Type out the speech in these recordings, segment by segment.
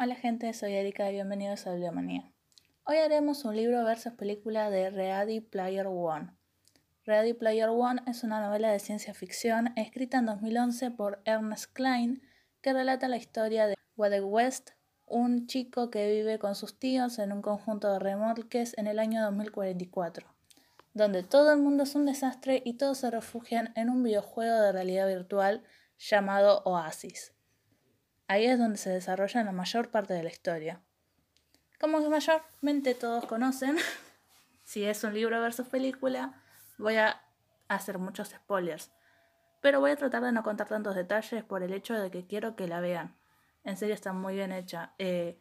Hola gente, soy Erika y bienvenidos a Bibliomanía. Hoy haremos un libro versus película de Ready Player One. Ready Player One es una novela de ciencia ficción escrita en 2011 por Ernest Klein que relata la historia de Wade West, un chico que vive con sus tíos en un conjunto de remolques en el año 2044, donde todo el mundo es un desastre y todos se refugian en un videojuego de realidad virtual llamado Oasis. Ahí es donde se desarrolla la mayor parte de la historia. Como que mayormente todos conocen, si es un libro versus película, voy a hacer muchos spoilers. Pero voy a tratar de no contar tantos detalles por el hecho de que quiero que la vean. En serio está muy bien hecha. Eh,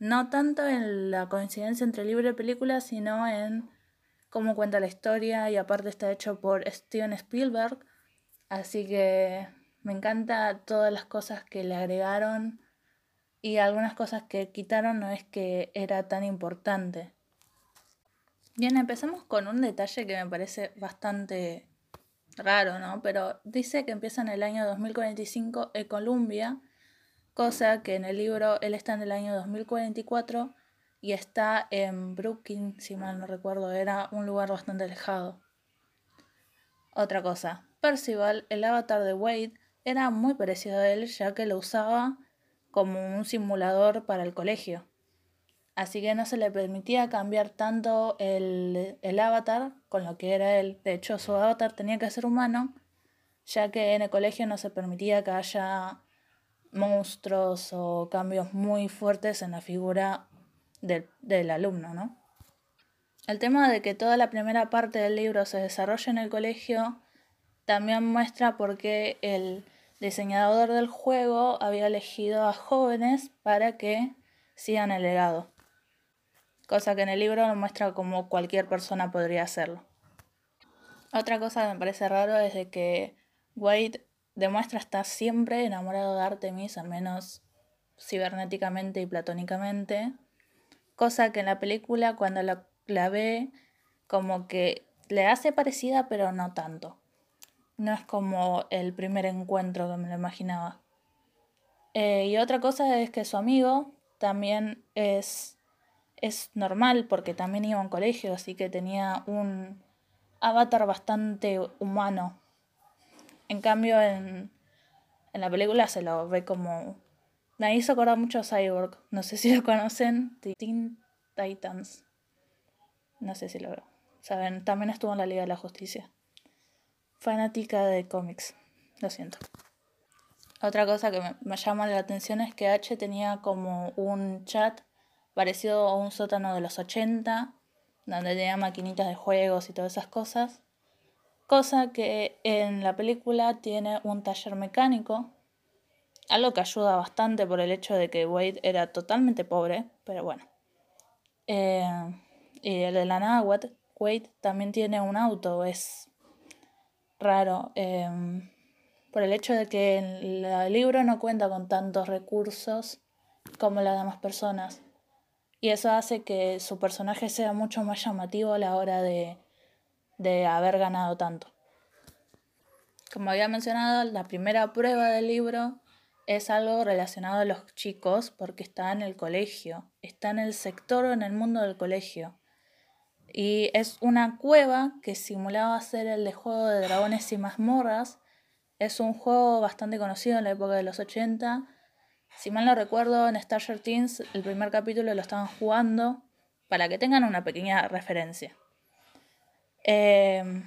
no tanto en la coincidencia entre libro y película, sino en cómo cuenta la historia y aparte está hecho por Steven Spielberg. Así que me encanta todas las cosas que le agregaron y algunas cosas que quitaron no es que era tan importante. Bien, empezamos con un detalle que me parece bastante raro, ¿no? Pero dice que empieza en el año 2045 en Columbia, cosa que en el libro él está en el año 2044 y está en Brooklyn, si mal no recuerdo, era un lugar bastante alejado. Otra cosa, Percival, el avatar de Wade, era muy parecido a él ya que lo usaba como un simulador para el colegio. Así que no se le permitía cambiar tanto el, el, avatar con lo que era él. De hecho, su avatar tenía que ser humano, ya que en el colegio no se permitía que haya monstruos o cambios muy fuertes en la figura del, del alumno, ¿no? El tema de que toda la primera parte del libro se desarrolla en el colegio también muestra por qué el diseñador del juego había elegido a jóvenes para que sigan el legado. Cosa que en el libro muestra como cualquier persona podría hacerlo. Otra cosa que me parece raro es de que Wade demuestra estar siempre enamorado de Artemis, al menos cibernéticamente y platónicamente. Cosa que en la película cuando la, la ve como que le hace parecida pero no tanto. No es como el primer encuentro que me lo imaginaba. Eh, y otra cosa es que su amigo también es, es normal porque también iba a un colegio, así que tenía un avatar bastante humano. En cambio, en, en la película se lo ve como... Me hizo acordar mucho a Cyborg. No sé si lo conocen. Teen Titans. No sé si lo saben. También estuvo en la Liga de la Justicia fanática de cómics. Lo siento. Otra cosa que me, llama la atención es que H tenía como un chat parecido a un sótano de los 80, donde tenía maquinitas de juegos y todas esas cosas. Cosa que en la película tiene un taller mecánico, algo que ayuda bastante por el hecho de que Wade era totalmente pobre, pero bueno. Eh, y el de la nada, Wade también tiene un auto, es raro em, por el hecho de que el libro no cuenta con tantos recursos como las demás personas. Y eso hace que su personaje sea mucho más llamativo a la hora de, de haber ganado tanto. Como había mencionado, la primera prueba del libro es algo relacionado a los chicos porque está en el colegio, está en el sector o en el mundo del colegio. Y es una cueva que simulaba ser el de Juego de Dragones y Mazmorras. Es un juego bastante conocido en la época de los 80. Si mal no recuerdo, en Starship Teens el primer capítulo lo estaban jugando para que tengan una pequeña referencia. Eh,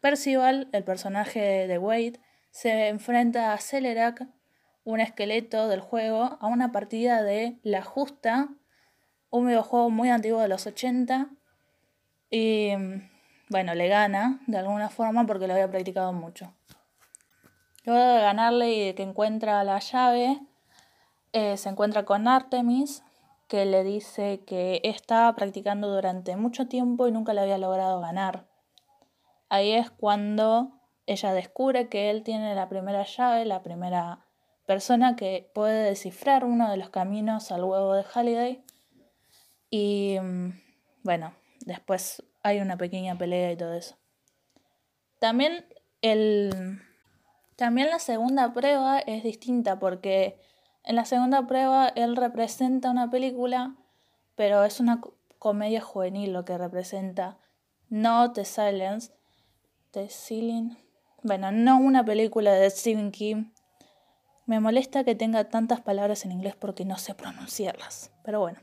Percival, el personaje de Wade, se enfrenta a Celerac, un esqueleto del juego, a una partida de La Justa, un videojuego muy antiguo de los 80 y bueno, le gana de alguna forma porque lo había practicado mucho. Luego de ganarle y de que encuentra la llave, eh, se encuentra con Artemis, que le dice que estaba practicando durante mucho tiempo y nunca le había logrado ganar. Ahí es cuando ella descubre que él tiene la primera llave, la primera persona que puede descifrar uno de los caminos al huevo de Halliday. Y mm, bueno, Después hay una pequeña pelea y todo eso. También el también la segunda prueba es distinta porque En la segunda prueba él representa una película, pero es una comedia juvenil lo que representa, no The Silence, The Ceiling, bueno, no una película de Stephen King. Me molesta que tenga tantas palabras en inglés porque no sé pronunciarlas, pero bueno.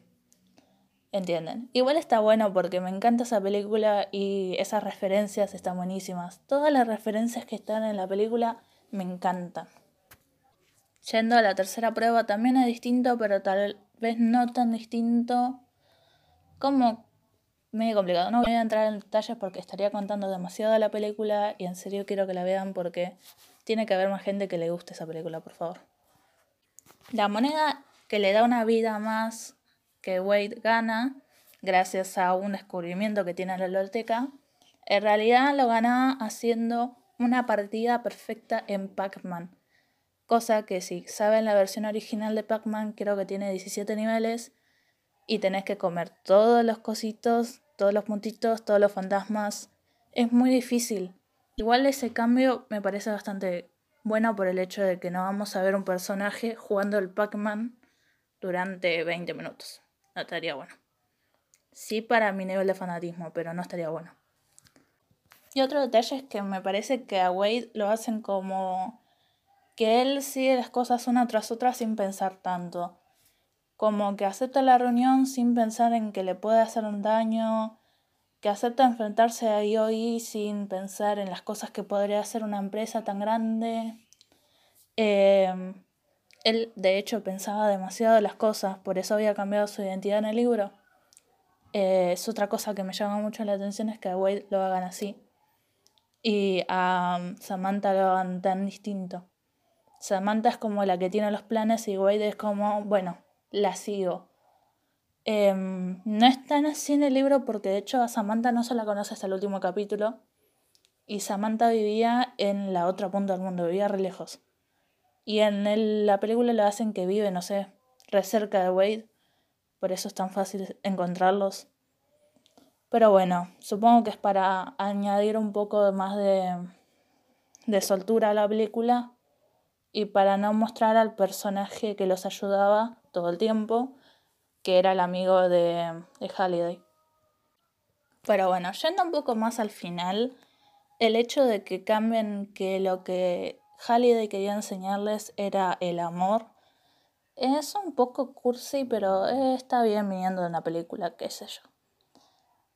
¿Entienden? Igual está bueno porque me encanta esa película y esas referencias están buenísimas. Todas las referencias que están en la película me encantan. Yendo a la tercera prueba también es distinto, pero tal vez no tan distinto como medio complicado. No voy a entrar en detalles porque estaría contando demasiado de la película y en serio quiero que la vean porque tiene que haber más gente que le guste esa película, por favor. La moneda que le da una vida más que Wade gana, gracias a un descubrimiento que tiene en la biblioteca, en realidad lo gana haciendo una partida perfecta en Pac-Man Cosa que si saben la versión original de Pac-Man, creo que tiene 17 niveles y tenés que comer todos los cositos, todos los puntitos, todos los fantasmas. Es muy difícil. Igual ese cambio me parece bastante bueno por el hecho de que no vamos a ver un personaje jugando el Pac-Man durante 20 minutos. No estaría bueno. Sí para mi nivel de fanatismo, pero no estaría bueno. Y otro detalle es que me parece que a Wade lo hacen como que él sigue las cosas una tras otra sin pensar tanto. Como que acepta la reunión sin pensar en que le puede hacer un daño, que acepta enfrentarse a IOI sin pensar en las cosas que podría hacer una empresa tan grande. Em, él, de hecho, pensaba demasiado las cosas, por eso había cambiado su identidad en el libro. Eh, es otra cosa que me llama mucho la atención es que a Wade lo hagan así y a Samantha lo hagan tan distinto. Samantha es como la que tiene los planes y Wade es como, bueno, la sigo. Em, no es tan así en el libro porque de hecho a Samantha no se la conoce hasta el último capítulo. Y Samantha vivía en la otra punta del mundo, vivía re lejos. Y en la película lo hacen que vive, no sé, re cerca de Wade. Por eso es tan fácil encontrarlos. Pero bueno, supongo que es para añadir un poco más de, de soltura a la película y para no mostrar al personaje que los ayudaba todo el tiempo, que era el amigo de, de Halliday. Pero bueno, yendo un poco más al final, el hecho de que cambien que lo que Halliday quería enseñarles era el amor, es un poco cursi, pero está bien viniendo de una película, qué sé yo.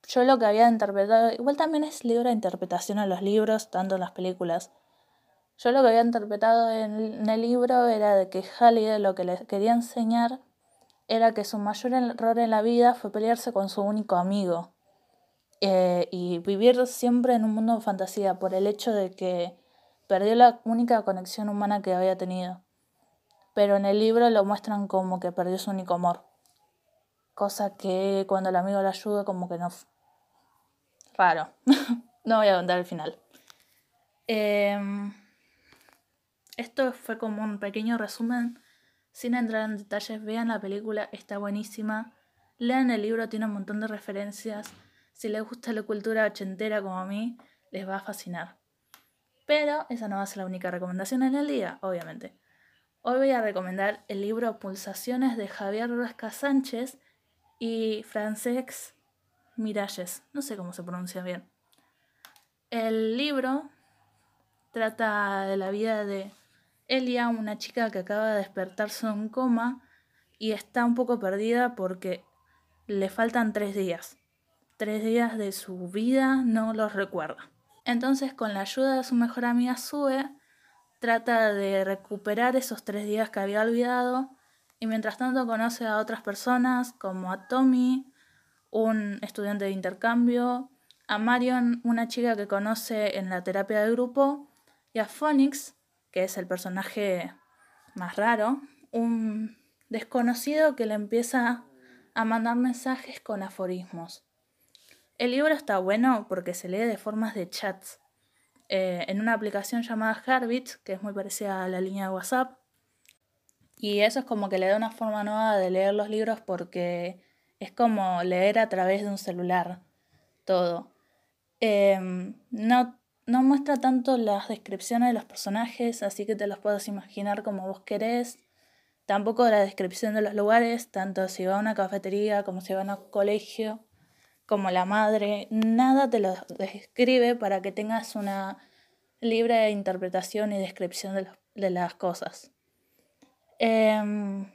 Yo lo que había interpretado, igual también es libre de interpretación en los libros, tanto en las películas. Yo lo que había interpretado en, el libro era de que Halliday lo que le quería enseñar era que su mayor error en la vida fue pelearse con su único amigo eh, y vivir siempre en un mundo de fantasía por el hecho de que perdió la única conexión humana que había tenido. Pero en el libro lo muestran como que perdió su único amor. Cosa que cuando el amigo le ayuda como que no... Raro. no voy a contar el final. Eh, esto fue como un pequeño resumen. Sin entrar en detalles, vean la película, está buenísima. Lean el libro, tiene un montón de referencias. Si les gusta la cultura ochentera como a mí, les va a fascinar. Pero esa no va a ser la única recomendación en el día, obviamente. Hoy voy a recomendar el libro Pulsaciones de Javier Ruesca Sánchez y Francesc Miralles. No sé cómo se pronuncia bien. El libro trata de la vida de Elia, una chica que acaba de despertarse de un coma y está un poco perdida porque le faltan tres días. Tres días de su vida no los recuerda. Entonces, con la ayuda de su mejor amiga Sue, trata de recuperar esos tres días que había olvidado y mientras tanto conoce a otras personas como a Tommy, un estudiante de intercambio, a Marion, una chica que conoce en la terapia de grupo, y a Phoenix, que es el personaje más raro, un desconocido que le empieza a mandar mensajes con aforismos. El libro está bueno porque se lee de formas de chats. Eh, en una aplicación llamada Herbit, que es muy parecida a la línea de WhatsApp. Y eso es como que le da una forma nueva de leer los libros porque es como leer a través de un celular todo. Em, no no muestra tanto las descripciones de los personajes, así que te los puedes imaginar como vos querés. Tampoco la descripción de los lugares, tanto si va a una cafetería como si va a un colegio, como la madre, nada te lo describe para que tengas una libre interpretación y descripción de, las cosas. Em,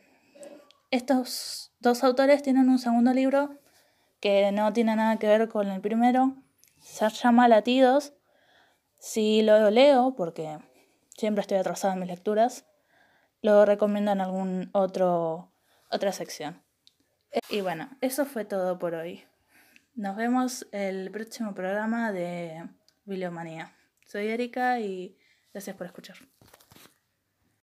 estos dos autores tienen un segundo libro que no tiene nada que ver con el primero, se llama Latidos. Si lo leo, porque siempre estoy atrasada en mis lecturas, lo recomiendo en algún otro otra sección. Y bueno, eso fue todo por hoy. Nos vemos el próximo programa de Bibliomanía. Soy Erika y gracias por escuchar.